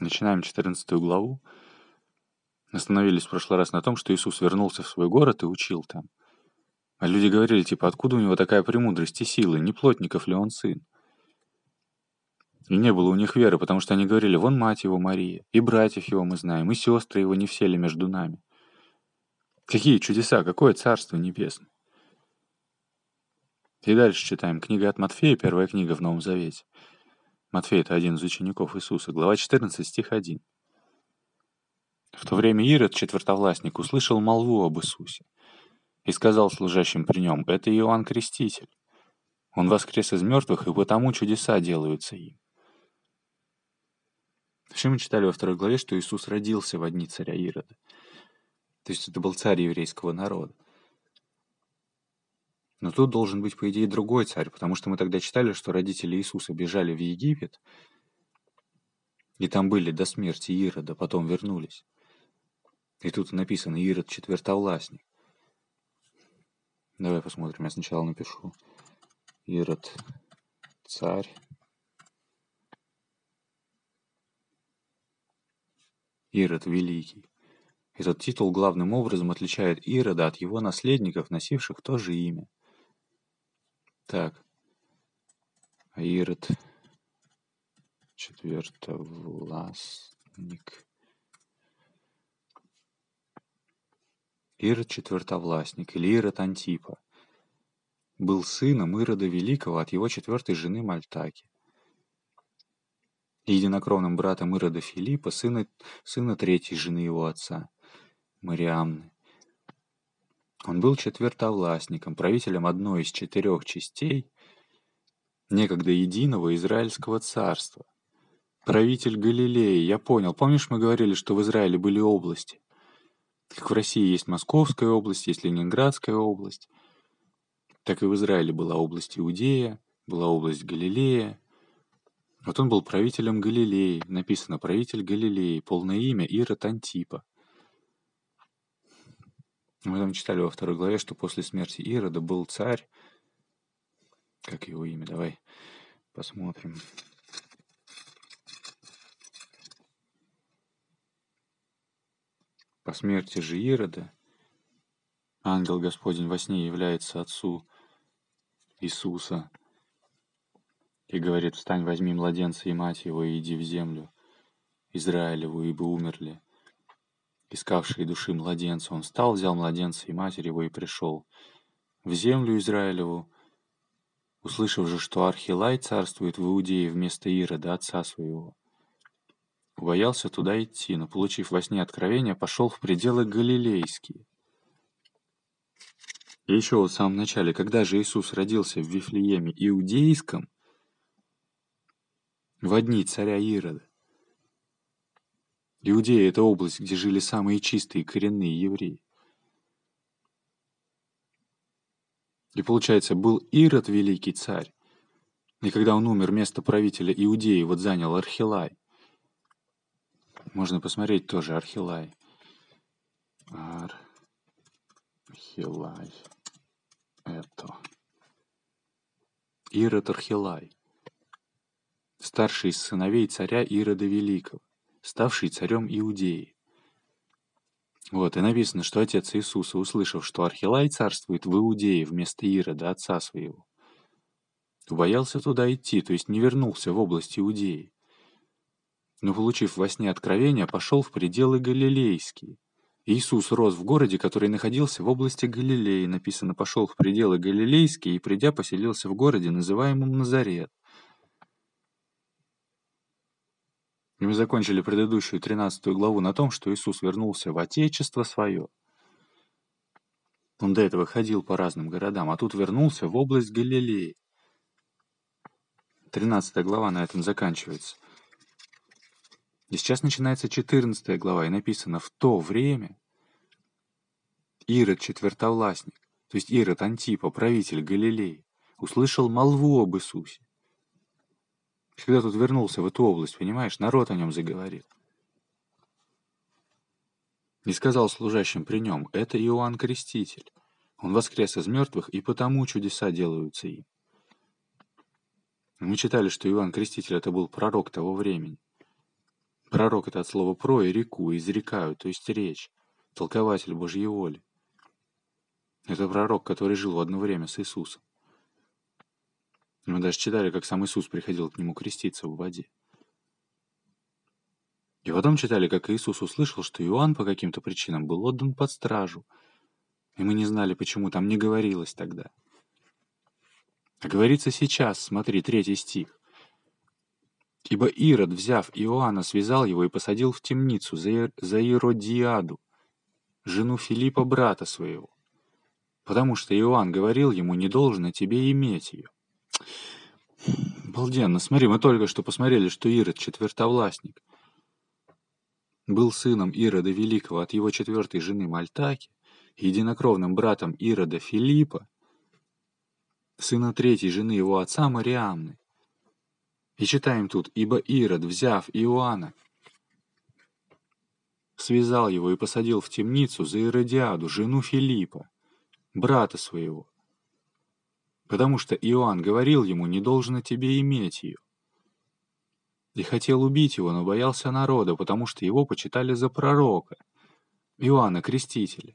Начинаем 14 главу. Остановились в прошлый раз на том, что Иисус вернулся в свой город и учил там. А люди говорили, типа, откуда у него такая премудрость и силы, не плотников ли он сын? И не было у них веры, потому что они говорили, вон мать его Мария, и братьев его мы знаем, и сестры его не все ли между нами. Какие чудеса, какое царство небесное. И дальше читаем. Книга от Матфея, первая книга в Новом Завете. Матфей — это один из учеников Иисуса. Глава 14, стих 1. В то время Ирод, четвертовластник, услышал молву об Иисусе и сказал служащим при нем, «Это Иоанн Креститель. Он воскрес из мертвых, и потому чудеса делаются им». Все мы читали во второй главе, что Иисус родился в одни царя Ирода. То есть это был царь еврейского народа. Но тут должен быть, по идее, другой царь, потому что мы тогда читали, что родители Иисуса бежали в Египет, и там были до смерти Ирода, потом вернулись. И тут написано Ирод четвертовластник. Давай посмотрим, я сначала напишу. Ирод царь. Ирод великий. Этот титул главным образом отличает Ирода от его наследников, носивших то же имя. Так. Ирод четвертовластник. Ирод четвертовластник или Ирод Антипа был сыном Ирода Великого от его четвертой жены Мальтаки единокровным братом Ирода Филиппа, сына, сына третьей жены его отца, Мариамны. Он был четвертовластником, правителем одной из четырех частей некогда единого Израильского царства. Правитель Галилеи, я понял. Помнишь, мы говорили, что в Израиле были области? Как в России есть Московская область, есть Ленинградская область. Так и в Израиле была область Иудея, была область Галилея. Вот он был правителем Галилеи. Написано «правитель Галилеи», полное имя Ирод Антипа. Мы там читали во второй главе, что после смерти Ирода был царь. Как его имя? Давай посмотрим. По смерти же Ирода ангел Господень во сне является отцу Иисуса и говорит, «Встань, возьми младенца и мать его, и иди в землю Израилеву, ибо умерли искавшие души младенца. Он встал, взял младенца и матерь его и пришел в землю Израилеву, услышав же, что Архилай царствует в Иудее вместо Ирода, отца своего. Боялся туда идти, но, получив во сне откровение, пошел в пределы Галилейские. И еще вот в самом начале, когда же Иисус родился в Вифлееме Иудейском, в одни царя Ирода, Иудея — это область, где жили самые чистые коренные евреи. И получается, был Ирод великий царь, и когда он умер, место правителя Иудеи вот занял Архилай. Можно посмотреть тоже Архилай. Архилай. Это. Ирод Архилай. Старший из сыновей царя Ирода Великого ставший царем Иудеи. Вот, и написано, что отец Иисуса, услышав, что Архилай царствует в Иудее вместо Ирода, отца своего, боялся туда идти, то есть не вернулся в область Иудеи. Но, получив во сне откровение, пошел в пределы Галилейские. Иисус рос в городе, который находился в области Галилеи. Написано, пошел в пределы Галилейские и, придя, поселился в городе, называемом Назарет. И мы закончили предыдущую 13 главу на том, что Иисус вернулся в Отечество свое. Он до этого ходил по разным городам, а тут вернулся в область Галилеи. 13 глава на этом заканчивается. И сейчас начинается 14 глава, и написано «В то время Ирод четвертовластник, то есть Ирод Антипа, правитель Галилеи, услышал молву об Иисусе когда тут вернулся в эту область, понимаешь, народ о нем заговорил. И сказал служащим при нем, это Иоанн Креститель. Он воскрес из мертвых, и потому чудеса делаются им. Мы читали, что Иоанн Креститель это был пророк того времени. Пророк — это от слова «про» и «реку», изрекают, то есть речь, толкователь Божьей воли. Это пророк, который жил в одно время с Иисусом. Мы даже читали, как сам Иисус приходил к нему креститься в воде. И потом читали, как Иисус услышал, что Иоанн по каким-то причинам был отдан под стражу. И мы не знали, почему там не говорилось тогда. А говорится сейчас, смотри, третий стих. «Ибо Ирод, взяв Иоанна, связал его и посадил в темницу за, за Иродиаду, жену Филиппа, брата своего, потому что Иоанн говорил ему, не должно тебе иметь ее». Обалденно. Смотри, мы только что посмотрели, что Ирод — четвертовластник. Был сыном Ирода Великого от его четвертой жены Мальтаки, единокровным братом Ирода Филиппа, сына третьей жены его отца Мариамны. И читаем тут, «Ибо Ирод, взяв Иоанна, связал его и посадил в темницу за Иродиаду, жену Филиппа, брата своего, потому что Иоанн говорил ему, не должно тебе иметь ее. И хотел убить его, но боялся народа, потому что его почитали за пророка, Иоанна Крестителя.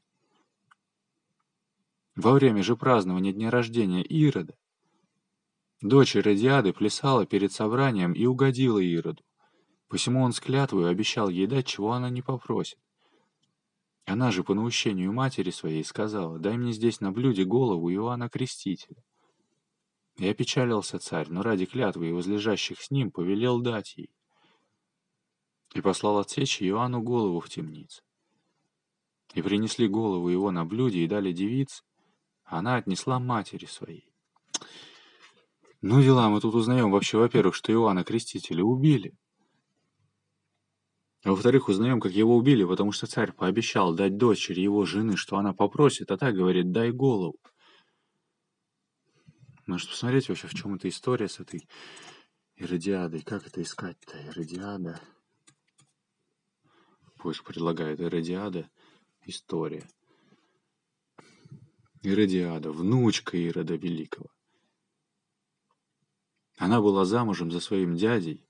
Во время же празднования дня рождения Ирода дочь Иродиады плясала перед собранием и угодила Ироду. Посему он с клятвой обещал ей дать, чего она не попросит. Она же по наущению матери своей сказала, «Дай мне здесь на блюде голову Иоанна Крестителя». И опечалился царь, но ради клятвы и возлежащих с ним повелел дать ей. И послал отсечь Иоанну голову в темнице. И принесли голову его на блюде и дали девице, она отнесла матери своей. Ну, дела, мы тут узнаем вообще, во-первых, что Иоанна Крестителя убили. А во-вторых, узнаем, как его убили, потому что царь пообещал дать дочери его жены, что она попросит, а та говорит, дай голову. Нужно посмотреть вообще, в чем эта история с этой Иродиадой. Как это искать-то? Иродиада. Поиск предлагает Иродиада. История. Иродиада, внучка Ирода Великого. Она была замужем за своим дядей,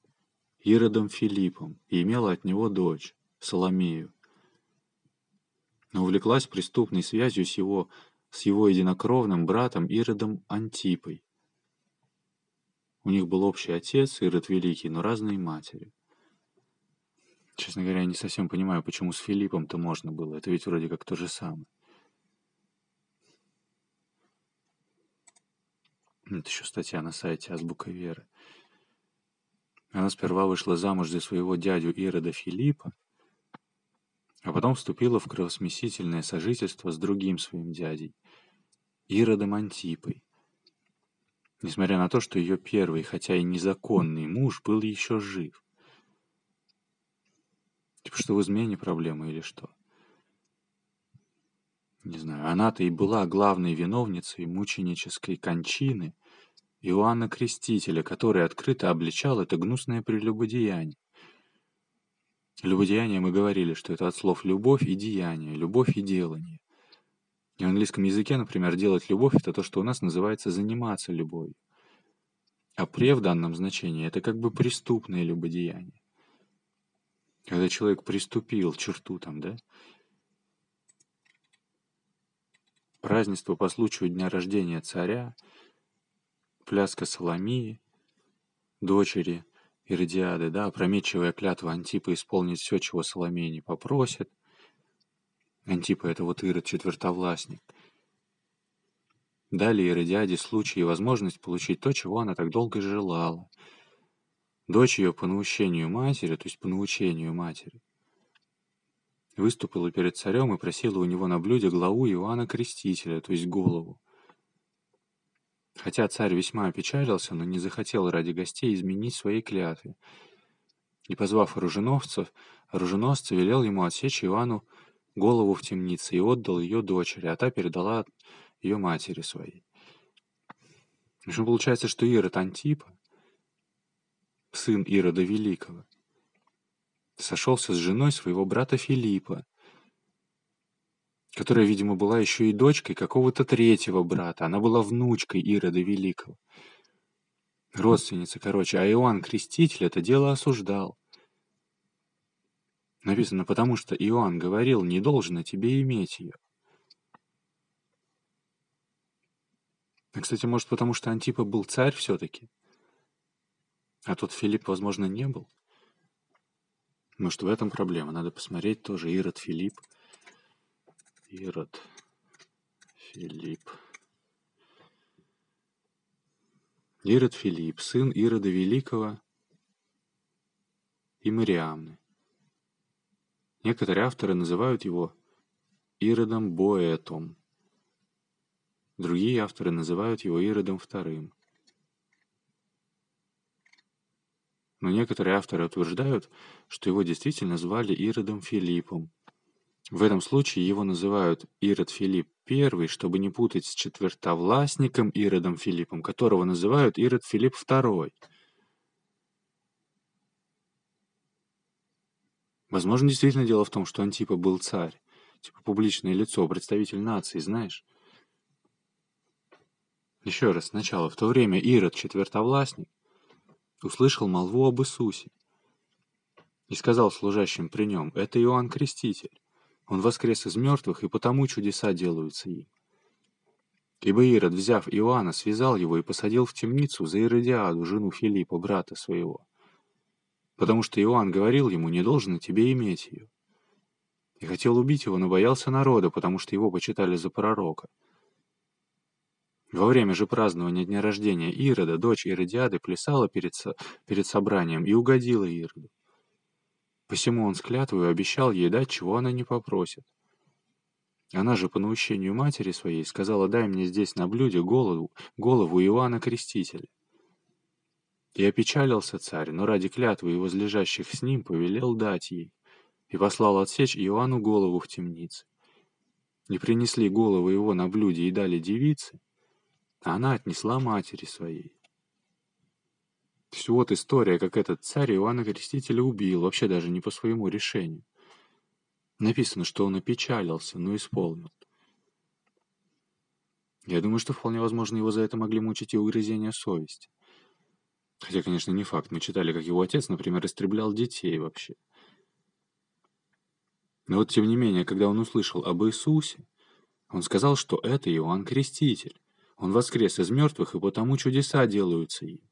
Иродом Филиппом, и имела от него дочь, Соломею. Но увлеклась преступной связью с его с его единокровным братом Иродом Антипой. У них был общий отец, Ирод Великий, но разные матери. Честно говоря, я не совсем понимаю, почему с Филиппом-то можно было. Это ведь вроде как то же самое. Это еще статья на сайте Азбука Веры. Она сперва вышла замуж за своего дядю Ирода Филиппа, а потом вступила в кровосмесительное сожительство с другим своим дядей, Иродом Антипой. Несмотря на то, что ее первый, хотя и незаконный муж был еще жив. Типа что в измене проблема или что? Не знаю, она-то и была главной виновницей мученической кончины Иоанна Крестителя, который открыто обличал это гнусное прелюбодеяние. Любодеяние мы говорили, что это от слов «любовь» и «деяние», «любовь» и «делание». И в английском языке, например, делать любовь — это то, что у нас называется заниматься любовью. А пре в данном значении — это как бы преступное любодеяние. Когда человек приступил черту там, да? Празднество по случаю дня рождения царя, пляска Соломии, дочери Иродиады, да, опрометчивая клятва Антипа исполнить все, чего Соломея не попросит. Антипа — это вот Ирод, четвертовластник. Далее Иродиаде случай и возможность получить то, чего она так долго желала. Дочь ее по наущению матери, то есть по научению матери, выступила перед царем и просила у него на блюде главу Иоанна Крестителя, то есть голову. Хотя царь весьма опечалился, но не захотел ради гостей изменить своей клятвы. И, позвав оруженосцев, оруженосца велел ему отсечь Ивану голову в темнице и отдал ее дочери, а та передала ее матери своей. В общем, получается, что Ирод Антипа, сын Ирода Великого, сошелся с женой своего брата Филиппа, которая, видимо, была еще и дочкой какого-то третьего брата. Она была внучкой Ирода Великого. Родственница, короче. А Иоанн Креститель это дело осуждал. Написано, потому что Иоанн говорил, не должно тебе иметь ее. А, кстати, может, потому что Антипа был царь все-таки? А тот Филипп, возможно, не был? Может, в этом проблема. Надо посмотреть тоже. Ирод Филипп. Ирод Филипп. Ирод Филипп, сын Ирода Великого и Мариамны. Некоторые авторы называют его Иродом Боэтом. Другие авторы называют его Иродом Вторым. Но некоторые авторы утверждают, что его действительно звали Иродом Филиппом. В этом случае его называют Ирод Филипп I, чтобы не путать с четвертовластником Иродом Филиппом, которого называют Ирод Филипп II. Возможно, действительно дело в том, что Антипа был царь, типа публичное лицо, представитель нации, знаешь? Еще раз, сначала. В то время Ирод, четвертовластник, услышал молву об Иисусе и сказал служащим при нем, «Это Иоанн Креститель. Он воскрес из мертвых, и потому чудеса делаются им». Ибо Ирод, взяв Иоанна, связал его и посадил в темницу за Иродиаду, жену Филиппа, брата своего. Потому что Иоанн говорил ему, не должно тебе иметь ее. И хотел убить его, но боялся народа, потому что его почитали за пророка. Во время же празднования дня рождения Ирода дочь Иродиады плясала перед, со... перед собранием и угодила Ироду. Посему он с клятвою обещал ей дать, чего она не попросит. Она же по наущению матери своей сказала, дай мне здесь на блюде голову, голову Иоанна Крестителя. И опечалился царь, но ради клятвы и возлежащих с ним повелел дать ей, и послал отсечь Иоанну голову в темнице. Не принесли голову его на блюде и дали девице, а она отнесла матери своей. Есть вот история, как этот царь Иоанна Крестителя убил, вообще даже не по своему решению. Написано, что он опечалился, но исполнил. Я думаю, что вполне возможно его за это могли мучить и угрызения совести. Хотя, конечно, не факт. Мы читали, как его отец, например, истреблял детей вообще. Но вот, тем не менее, когда он услышал об Иисусе, он сказал, что это Иоанн Креститель. Он воскрес из мертвых, и потому чудеса делаются им.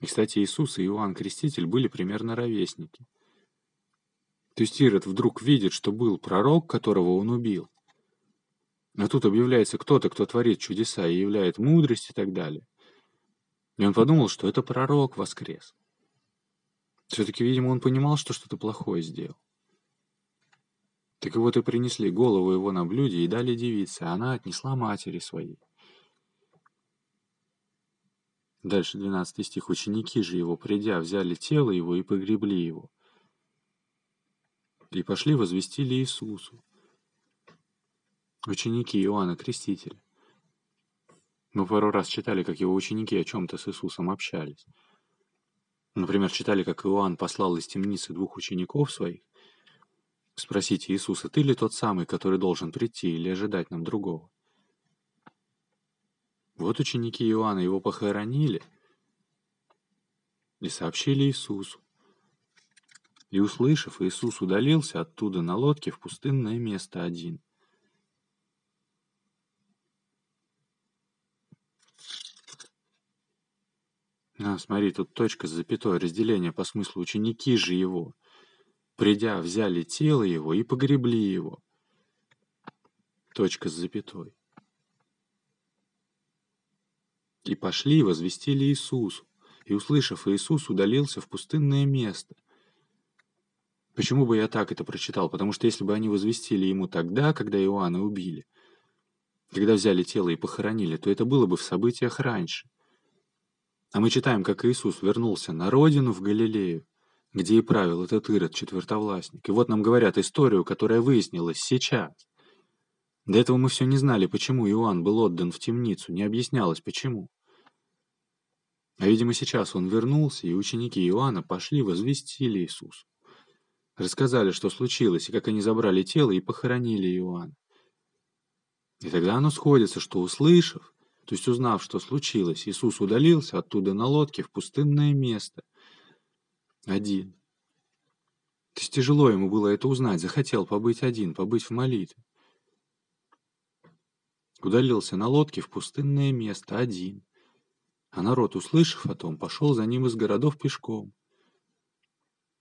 И, кстати, Иисус и Иоанн Креститель были примерно ровесники. То есть Ирод вдруг видит, что был пророк, которого он убил. А тут объявляется кто-то, кто творит чудеса и являет мудрость и так далее. И он подумал, что это пророк воскрес. Все-таки, видимо, он понимал, что что-то плохое сделал. Так вот и принесли голову его на блюде и дали девице, а она отнесла матери своей. Дальше 12 стих. Ученики же его, придя, взяли тело его и погребли его. И пошли возвестили Иисусу. Ученики Иоанна Крестителя. Мы пару раз читали, как его ученики о чем-то с Иисусом общались. Например, читали, как Иоанн послал из темницы двух учеников своих, Спросите Иисуса, ты ли тот самый, который должен прийти, или ожидать нам другого? Вот ученики Иоанна его похоронили и сообщили Иисусу. И, услышав, Иисус удалился оттуда на лодке в пустынное место один. А, смотри, тут точка с запятой, разделение по смыслу ученики же его – Придя, взяли тело его и погребли его. Точка с запятой. И пошли возвестили Иисусу. И, услышав Иисус, удалился в пустынное место. Почему бы я так это прочитал? Потому что если бы они возвестили ему тогда, когда Иоанна убили, когда взяли тело и похоронили, то это было бы в событиях раньше. А мы читаем, как Иисус вернулся на родину в Галилею, где и правил этот Ирод, четвертовластник. И вот нам говорят историю, которая выяснилась сейчас. До этого мы все не знали, почему Иоанн был отдан в темницу, не объяснялось, почему. А, видимо, сейчас он вернулся, и ученики Иоанна пошли возвестили Иисусу. Рассказали, что случилось, и как они забрали тело и похоронили Иоанна. И тогда оно сходится, что услышав, то есть узнав, что случилось, Иисус удалился оттуда на лодке в пустынное место – Один. То есть тяжело ему было это узнать, захотел побыть один, побыть в молитве. Удалился на лодке в пустынное место, один. А народ, услышав о том, пошел за ним из городов пешком.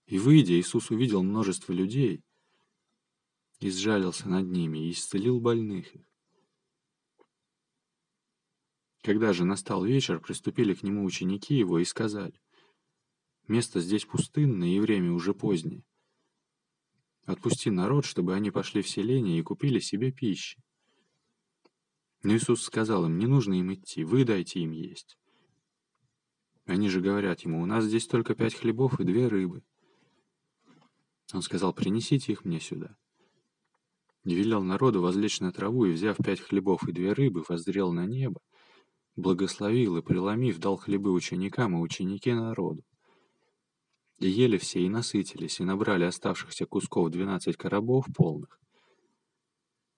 И, выйдя, Иисус увидел множество людей и сжалился над ними и исцелил больных их. Когда же настал вечер, приступили к нему ученики его и сказали, «Место здесь пустынное, и время уже позднее. Отпусти народ, чтобы они пошли в селение и купили себе пищи». Но Иисус сказал им, «Не нужно им идти, вы дайте им есть». Они же говорят ему, «У нас здесь только пять хлебов и две рыбы». Он сказал, «Принесите их мне сюда». И велел народу возлечь на траву, и, взяв пять хлебов и две рыбы, воззрел на небо, благословил и, преломив, дал хлебы ученикам и ученики народу. И ели все, и насытились, и набрали оставшихся кусков двенадцать коробов полных.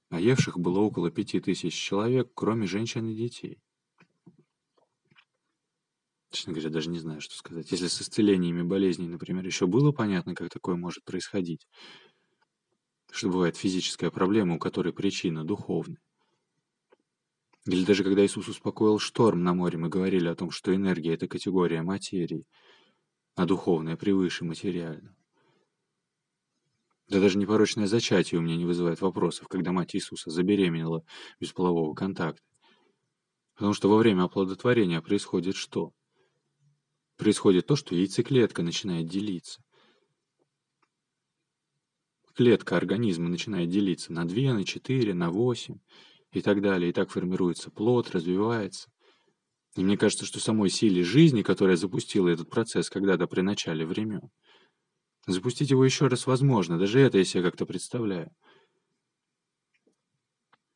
А евших было около пяти тысяч человек, кроме женщин и детей. Честно говоря, даже не знаю, что сказать. Если с исцелениями болезней, например, еще было понятно, как такое может происходить, что бывает физическая проблема, у которой причина духовная, или даже когда Иисус успокоил шторм на море, мы говорили о том, что энергия — это категория материи, а духовная превыше материального. Да даже непорочное зачатие у меня не вызывает вопросов, когда мать Иисуса забеременела без полового контакта. Потому что во время оплодотворения происходит что? Происходит то, что яйцеклетка начинает делиться. Клетка организма начинает делиться на 2, на 4, на 8 и так далее. И так формируется плод, развивается. И мне кажется, что самой силе жизни, которая запустила этот процесс когда-то при начале времен, запустить его еще раз возможно. Даже это я себе как-то представляю.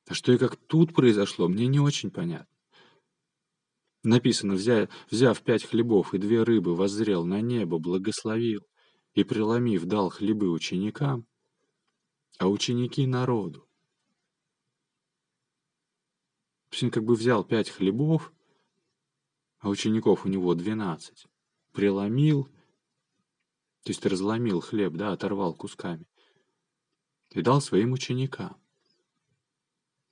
А что и как тут произошло, мне не очень понятно. Написано, взяв, взяв пять хлебов и две рыбы, воззрел на небо, благословил и, преломив, дал хлебы ученикам, а ученики народу. То есть он как бы взял пять хлебов, а учеников у него двенадцать, преломил, то есть разломил хлеб, да, оторвал кусками, и дал своим ученикам.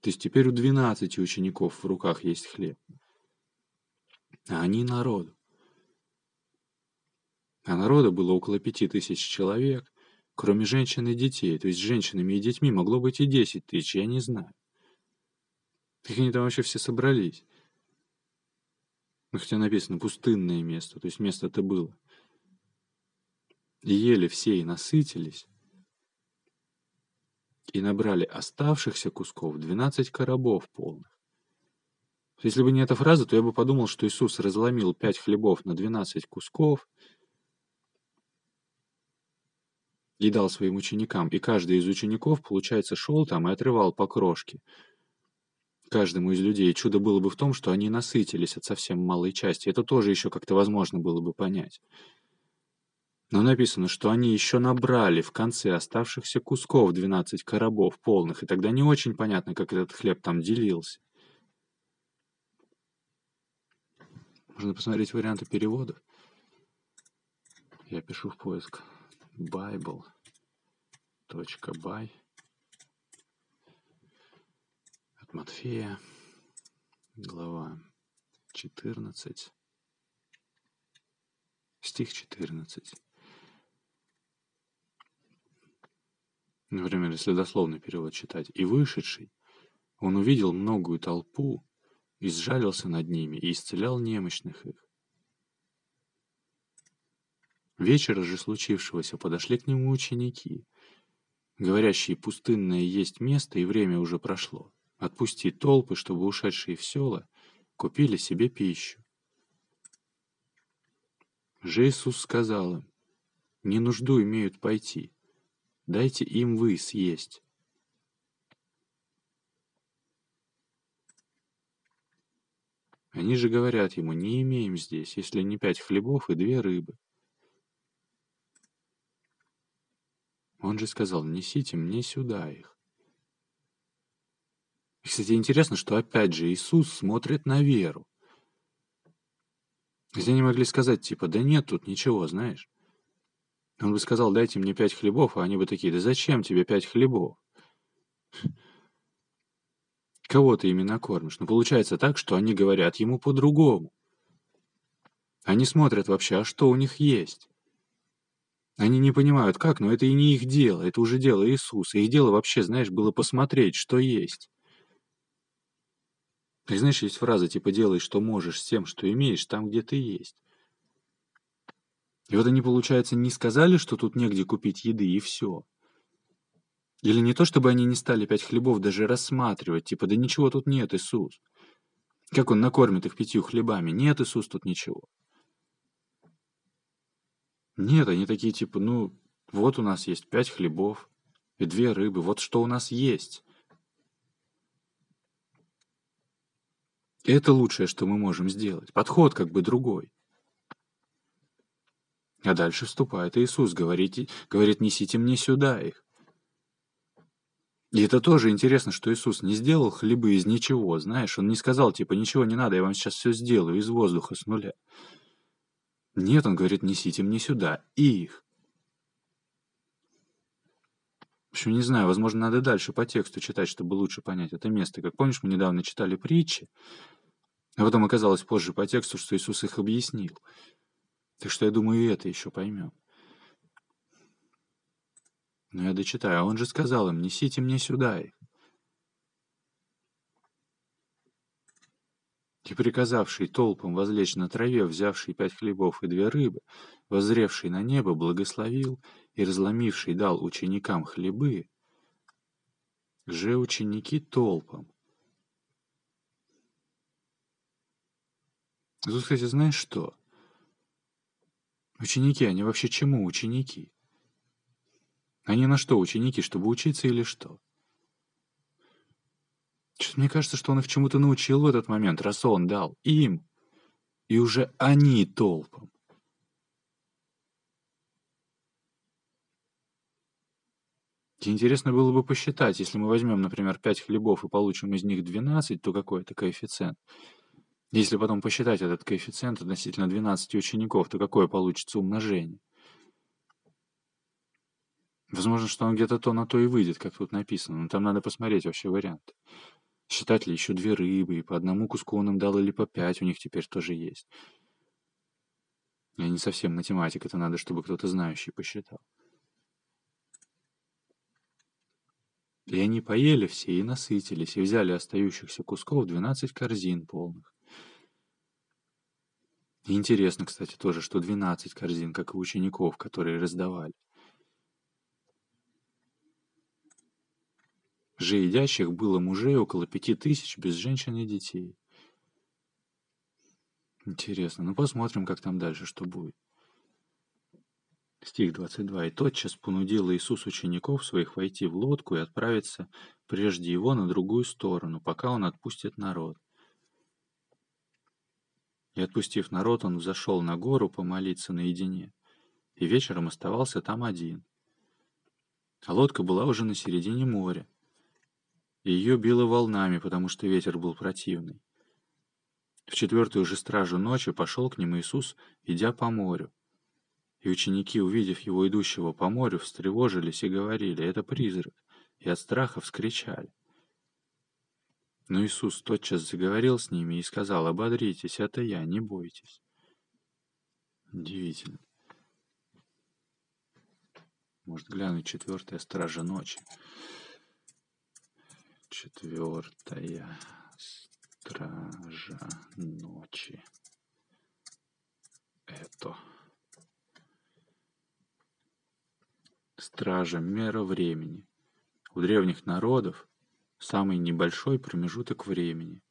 То есть теперь у двенадцати учеников в руках есть хлеб, а они народу. А народа было около пяти тысяч человек, кроме женщин и детей. То есть с женщинами и детьми могло быть и десять тысяч, я не знаю. Как они там вообще все собрались? Ну, хотя написано пустынное место, то есть место-то было. И ели все и насытились, и набрали оставшихся кусков 12 коробов полных. Если бы не эта фраза, то я бы подумал, что Иисус разломил пять хлебов на 12 кусков и дал своим ученикам, и каждый из учеников, получается, шел там и отрывал по крошке – каждому из людей. Чудо было бы в том, что они насытились от совсем малой части. Это тоже еще как-то возможно было бы понять. Но написано, что они еще набрали в конце оставшихся кусков 12 коробов полных, и тогда не очень понятно, как этот хлеб там делился. Можно посмотреть варианты переводов. Я пишу в поиск bible.by Матфея, глава 14, стих 14. Например, если дословный перевод читать. «И вышедший, он увидел многую толпу, и сжалился над ними, и исцелял немощных их. Вечера же случившегося подошли к нему ученики, говорящие, пустынное есть место, и время уже прошло отпусти толпы, чтобы ушедшие в села купили себе пищу. Же Иисус сказал им, не нужду имеют пойти, дайте им вы съесть. Они же говорят ему, не имеем здесь, если не пять хлебов и две рыбы. Он же сказал, несите мне сюда их. И, кстати, интересно, что опять же Иисус смотрит на веру. Хотя они могли сказать, типа, да нет тут ничего, знаешь. Он бы сказал, дайте мне пять хлебов, а они бы такие, да зачем тебе пять хлебов? Кого ты ими накормишь? Но получается так, что они говорят ему по-другому. Они смотрят вообще, а что у них есть. Они не понимают, как, но это и не их дело, это уже дело Иисуса. Их дело вообще, знаешь, было посмотреть, что есть. И знаешь, есть фраза типа «делай, что можешь с тем, что имеешь, там, где ты есть». И вот они, получается, не сказали, что тут негде купить еды, и все. Или не то, чтобы они не стали пять хлебов даже рассматривать, типа «да ничего тут нет, Иисус». Как он накормит их пятью хлебами? Нет, Иисус, тут ничего. Нет, они такие типа, ну, вот у нас есть пять хлебов и две рыбы, вот что у нас есть. Это лучшее, что мы можем сделать. Подход как бы другой. А дальше вступает Иисус, говорит, говорит, несите мне сюда их. И это тоже интересно, что Иисус не сделал хлебы из ничего, знаешь, Он не сказал, типа, ничего не надо, я вам сейчас все сделаю из воздуха с нуля. Нет, Он говорит, несите мне сюда их. В общем, не знаю, возможно, надо дальше по тексту читать, чтобы лучше понять это место. Как помнишь, мы недавно читали притчи, а потом оказалось позже по тексту, что Иисус их объяснил. Так что я думаю, и это еще поймем. Но я дочитаю. А он же сказал им, несите мне сюда их. И приказавший толпам возлечь на траве, взявший пять хлебов и две рыбы, возревший на небо, благословил и разломивший дал ученикам хлебы, же ученики толпам. Тут, кстати, знаешь что? Ученики, они вообще чему ученики? Они на что ученики, чтобы учиться или что? Что-то мне кажется, что он их чему-то научил в этот момент, раз он дал им. И уже они толпом. Интересно было бы посчитать, если мы возьмем, например, 5 хлебов и получим из них 12, то какой это коэффициент? Если потом посчитать этот коэффициент относительно 12 учеников, то какое получится умножение? Возможно, что он где-то то на то и выйдет, как тут написано, но там надо посмотреть вообще вариант. Считать ли еще две рыбы, и по одному куску он им дал, или по пять у них теперь тоже есть. Я не совсем математик, это надо, чтобы кто-то знающий посчитал. И они поели все и насытились, и взяли остающихся кусков двенадцать корзин полных. Интересно, кстати, тоже, что 12 корзин, как и учеников, которые раздавали. Же едящих было мужей около пяти тысяч без женщин и детей. Интересно, ну посмотрим, как там дальше, что будет. Стих 22. «И тотчас понудил Иисус учеников своих войти в лодку и отправиться прежде его на другую сторону, пока он отпустит народ. И отпустив народ, он взошел на гору помолиться наедине, и вечером оставался там один. А лодка была уже на середине моря, и ее било волнами, потому что ветер был противный. В четвертую же стражу ночи пошел к ним Иисус, идя по морю. И ученики, увидев его идущего по морю, встревожились и говорили, «Это призрак!» и от страха вскричали. Но Иисус тотчас заговорил с ними и сказал, «Ободритесь, это я, не бойтесь». Удивительно. Может глянуть четвертая стража ночи. Четвертая стража ночи. Это. Стража мера времени. У древних народов самый небольшой промежуток времени.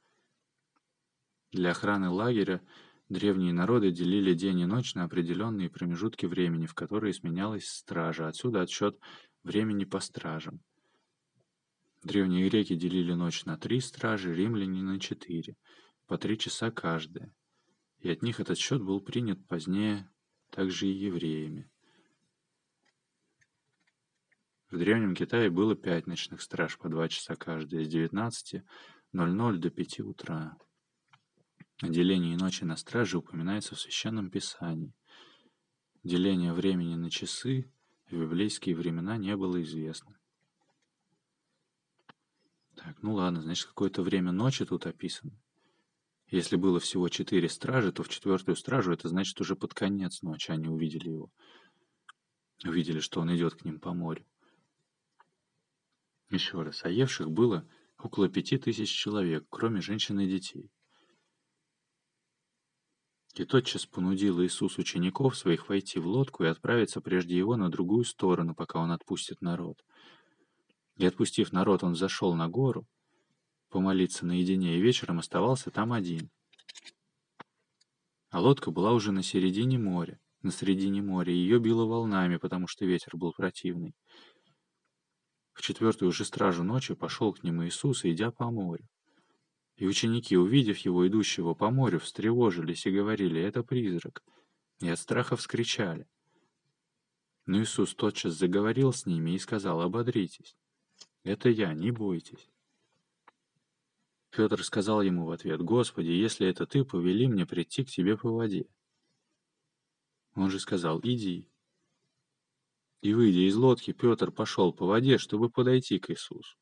Для охраны лагеря древние народы делили день и ночь на определенные промежутки времени, в которые сменялась стража. Отсюда отсчет времени по стражам. Древние греки делили ночь на три стражи, римляне на четыре, по три часа каждая. И от них этот счет был принят позднее также и евреями. В Древнем Китае было пять ночных страж по два часа каждая, с 19.00 до 5 утра. О делении ночи на страже упоминается в Священном Писании. Деление времени на часы в библейские времена не было известно. Так, ну ладно, значит, какое-то время ночи тут описано. Если было всего четыре стражи, то в четвертую стражу это значит уже под конец ночи они увидели его. Увидели, что он идет к ним по морю. Еще раз, а евших было около пяти тысяч человек, кроме женщин и детей. И тотчас понудил Иисус учеников своих войти в лодку и отправиться прежде его на другую сторону, пока он отпустит народ. И отпустив народ, он зашел на гору, помолиться наедине, и вечером оставался там один. А лодка была уже на середине моря, на середине моря, ее било волнами, потому что ветер был противный. В четвертую же стражу ночи пошел к ним Иисус, идя по морю. И ученики, увидев его, идущего по морю, встревожились и говорили, «Это призрак!» И от страха вскричали. Но Иисус тотчас заговорил с ними и сказал, «Ободритесь! Это я, не бойтесь!» Петр сказал ему в ответ, «Господи, если это ты, повели мне прийти к тебе по воде». Он же сказал, «Иди». И, выйдя из лодки, Петр пошел по воде, чтобы подойти к Иисусу.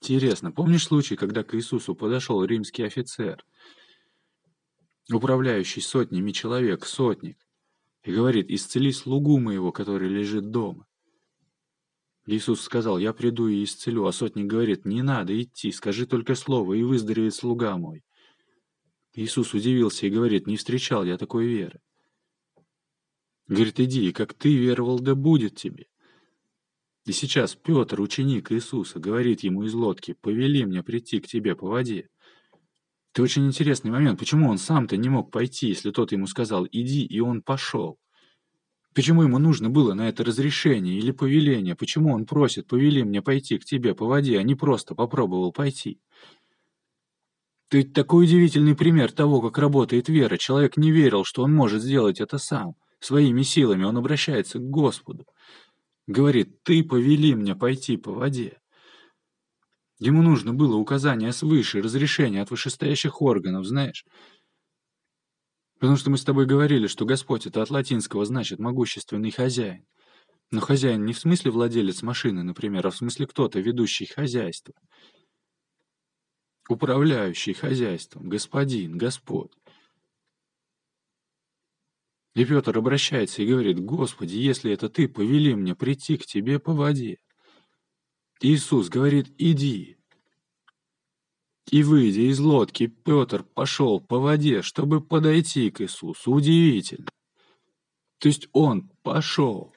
Интересно, помнишь случай, когда к Иисусу подошел римский офицер, управляющий сотнями человек, сотник, и говорит, исцели слугу моего, который лежит дома. Иисус сказал, я приду и исцелю, а сотник говорит, не надо идти, скажи только слово, и выздоровеет слуга мой. Иисус удивился и говорит, не встречал я такой веры. Говорит, иди, как ты веровал, да будет тебе. И сейчас Петр, ученик Иисуса, говорит ему из лодки, повели мне прийти к тебе по воде. Это очень интересный момент. Почему он сам-то не мог пойти, если тот ему сказал «иди», и он пошел? Почему ему нужно было на это разрешение или повеление? Почему он просит «повели мне пойти к тебе по воде», а не просто попробовал пойти? Ведь такой удивительный пример того, как работает вера. Человек не верил, что он может сделать это сам. Своими силами он обращается к Господу. Говорит, ты повели мне пойти по воде. Ему нужно было указание свыше, разрешение от вышестоящих органов, знаешь. Потому что мы с тобой говорили, что Господь это от латинского значит могущественный хозяин. Но хозяин не в смысле владелец машины, например, а в смысле кто-то, ведущий хозяйство. Управляющий хозяйством, господин, Господь. И Петр обращается и говорит, «Господи, если это Ты, повели мне прийти к Тебе по воде». Иисус говорит, «Иди». И, выйдя из лодки, Петр пошел по воде, чтобы подойти к Иисусу. Удивительно. То есть он пошел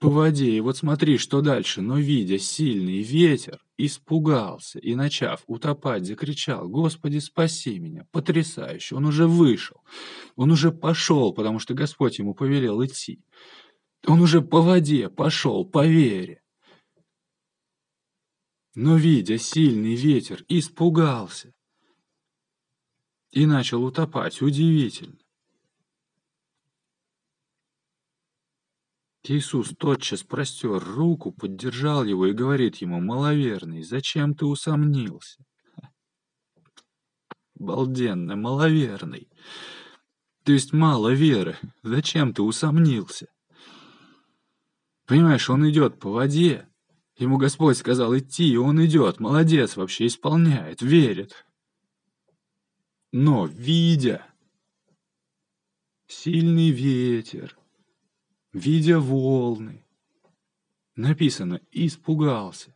по воде, и вот смотри, что дальше. Но, видя сильный ветер, испугался и, начав утопать, закричал, «Господи, спаси меня!» Потрясающе! Он уже вышел. Он уже пошел, потому что Господь ему повелел идти. Он уже по воде пошел, по вере. Но, видя сильный ветер, испугался и начал утопать. Удивительно. Иисус тотчас простер руку, поддержал его и говорит ему, «Маловерный, зачем ты усомнился?» Балденно, маловерный. То есть мало веры. Зачем ты усомнился? Понимаешь, он идет по воде. Ему Господь сказал идти, и он идет. Молодец вообще, исполняет, верит. Но, видя сильный ветер, видя волны. Написано «испугался».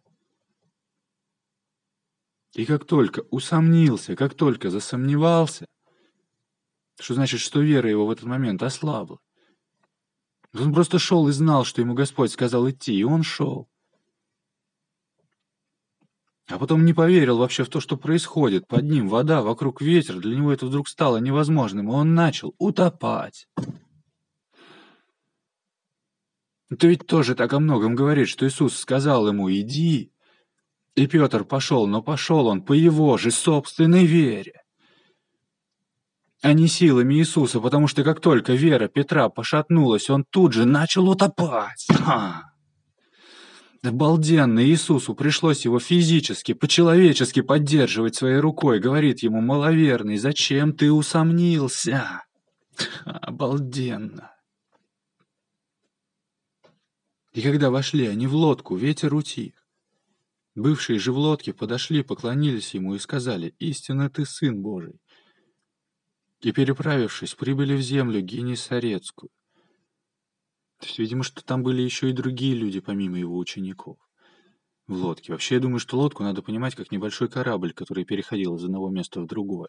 И как только усомнился, как только засомневался, что значит, что вера его в этот момент ослабла. Он просто шел и знал, что ему Господь сказал идти, и он шел. А потом не поверил вообще в то, что происходит. Под ним вода, вокруг ветер. Для него это вдруг стало невозможным, и он начал утопать. Ты ведь тоже так о многом говорит, что Иисус сказал ему «иди». И Петр пошел, но пошел он по его же собственной вере, а не силами Иисуса, потому что как только вера Петра пошатнулась, он тут же начал утопать. Обалденно Иисусу пришлось его физически, по-человечески поддерживать своей рукой, говорит ему, маловерный, зачем ты усомнился? Обалденно. И когда вошли они в лодку, ветер утих. Бывшие же в лодке подошли, поклонились ему и сказали, «Истинно ты сын Божий». И, переправившись, прибыли в землю Генисарецкую. То есть, видимо, что там были еще и другие люди, помимо его учеников. В лодке. Вообще, я думаю, что лодку надо понимать как небольшой корабль, который переходил из одного места в другое.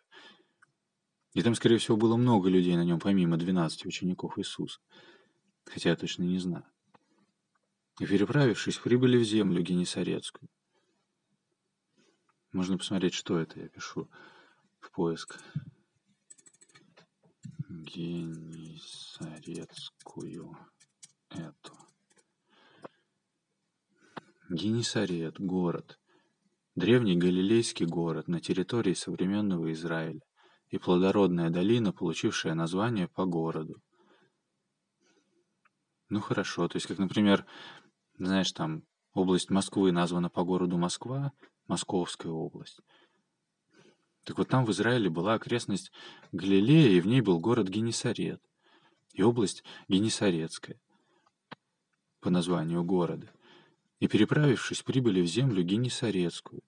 И там, скорее всего, было много людей на нем, помимо 12 учеников Иисуса. Хотя я точно не знаю. И, переправившись, прибыли в землю Генесарецкую. Можно посмотреть, что это я пишу в поиск. Генисарецкую эту. Генисарет – город. Древний галилейский город на территории современного Израиля и плодородная долина, получившая название по городу. Ну хорошо, то есть как, например, знаешь, там область Москвы названа по городу Москва, Московская область. Так вот там в Израиле была окрестность Галилея, и в ней был город Генесарет, и область Генесарецкая по названию города. И, переправившись, прибыли в землю Генесарецкую.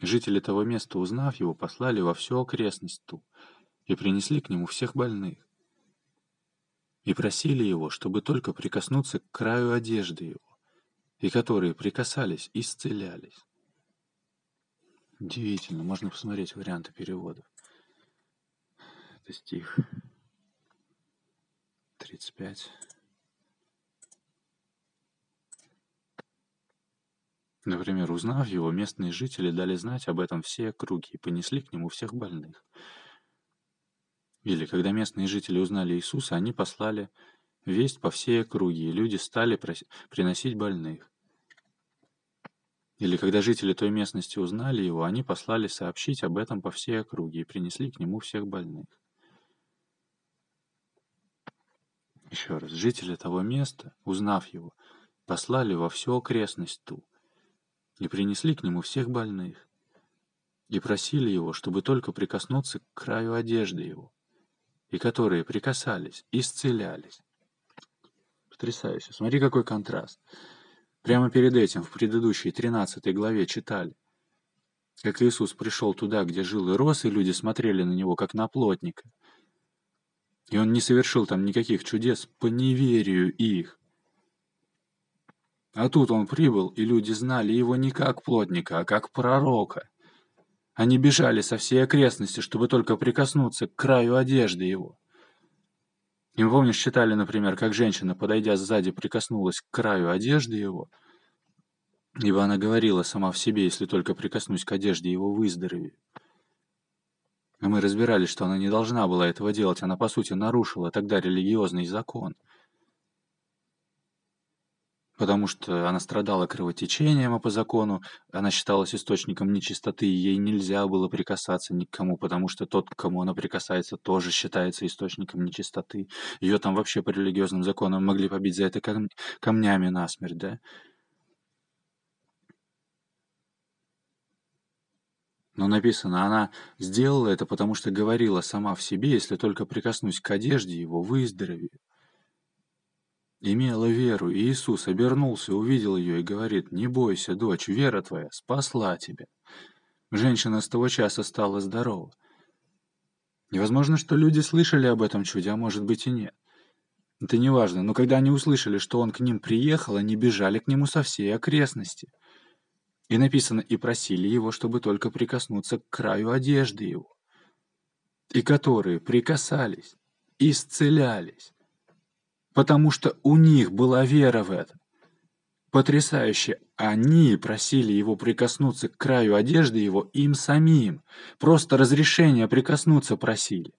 Жители того места, узнав его, послали во всю окрестность ту и принесли к нему всех больных. И просили его, чтобы только прикоснуться к краю одежды его, и которые прикасались, исцелялись. Удивительно, можно посмотреть варианты переводов. Это стих 35. Например, узнав его, местные жители дали знать об этом все округи и понесли к нему всех больных. Или когда местные жители узнали Иисуса, они послали весть по всей округе, и люди стали приносить больных. Или когда жители той местности узнали его, они послали сообщить об этом по всей округе и принесли к нему всех больных. Еще раз, жители того места, узнав его, послали во всю окрестность ту и принесли к нему всех больных и просили его, чтобы только прикоснуться к краю одежды его, и которые прикасались, исцелялись. Потрясающе. Смотри, какой контраст. Прямо перед этим, в предыдущей 13 главе читали, как Иисус пришел туда, где жил и рос, и люди смотрели на него, как на плотника. И он не совершил там никаких чудес по неверию их. А тут он прибыл, и люди знали его не как плотника, а как пророка. Они бежали со всей окрестности, чтобы только прикоснуться к краю одежды его. И мы, помнишь, читали, например, как женщина, подойдя сзади, прикоснулась к краю одежды его, ибо она говорила сама в себе, если только прикоснусь к одежде его, выздоровею. И мы разбирались, что она не должна была этого делать, она, по сути, нарушила тогда религиозный закон – потому что она страдала кровотечением, а по закону она считалась источником нечистоты, и ей нельзя было прикасаться ни к кому, потому что тот, к кому она прикасается, тоже считается источником нечистоты. Ее там вообще по религиозным законам могли побить за это кам камнями насмерть, да? Но написано, она сделала это, потому что говорила сама в себе, если только прикоснусь к одежде его, выздоровею имела веру, и Иисус обернулся, увидел ее и говорит, «Не бойся, дочь, вера твоя спасла тебя». Женщина с того часа стала здорова. Невозможно, что люди слышали об этом чуде, а может быть и нет. Это не важно, но когда они услышали, что он к ним приехал, они бежали к нему со всей окрестности. И написано, и просили его, чтобы только прикоснуться к краю одежды его. И которые прикасались, исцелялись потому что у них была вера в это. Потрясающе! Они просили его прикоснуться к краю одежды его им самим. Просто разрешение прикоснуться просили.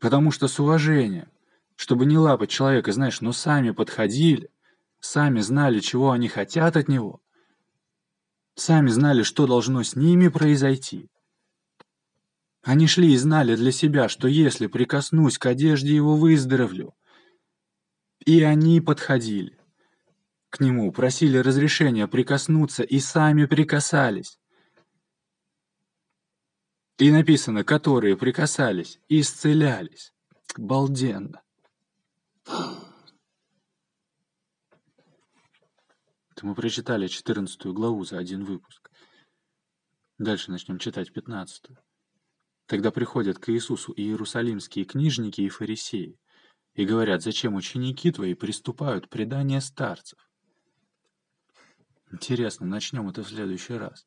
Потому что с уважением, чтобы не лапать человека, знаешь, но сами подходили, сами знали, чего они хотят от него, сами знали, что должно с ними произойти. Они шли и знали для себя, что если прикоснусь к одежде его, выздоровлю. И они подходили к нему, просили разрешения прикоснуться и сами прикасались. И написано, которые прикасались исцелялись. Балденно. Это мы прочитали 14 главу за один выпуск. Дальше начнем читать 15. Тогда приходят к Иисусу и иерусалимские книжники и фарисеи и говорят, зачем ученики твои приступают предание старцев. Интересно, начнем это в следующий раз.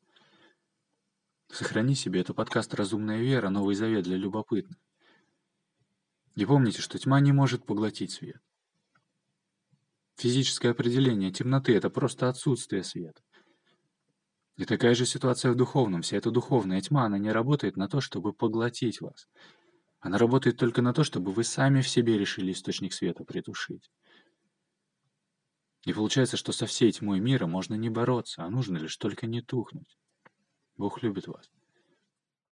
Сохрани себе, это подкаст «Разумная вера», Новый Завет для любопытных. И помните, что тьма не может поглотить свет. Физическое определение темноты — это просто отсутствие света. И такая же ситуация в духовном. Вся эта духовная тьма, она не работает на то, чтобы поглотить вас. Она работает только на то, чтобы вы сами в себе решили источник света притушить. И получается, что со всей тьмой мира можно не бороться, а нужно лишь только не тухнуть. Бог любит вас.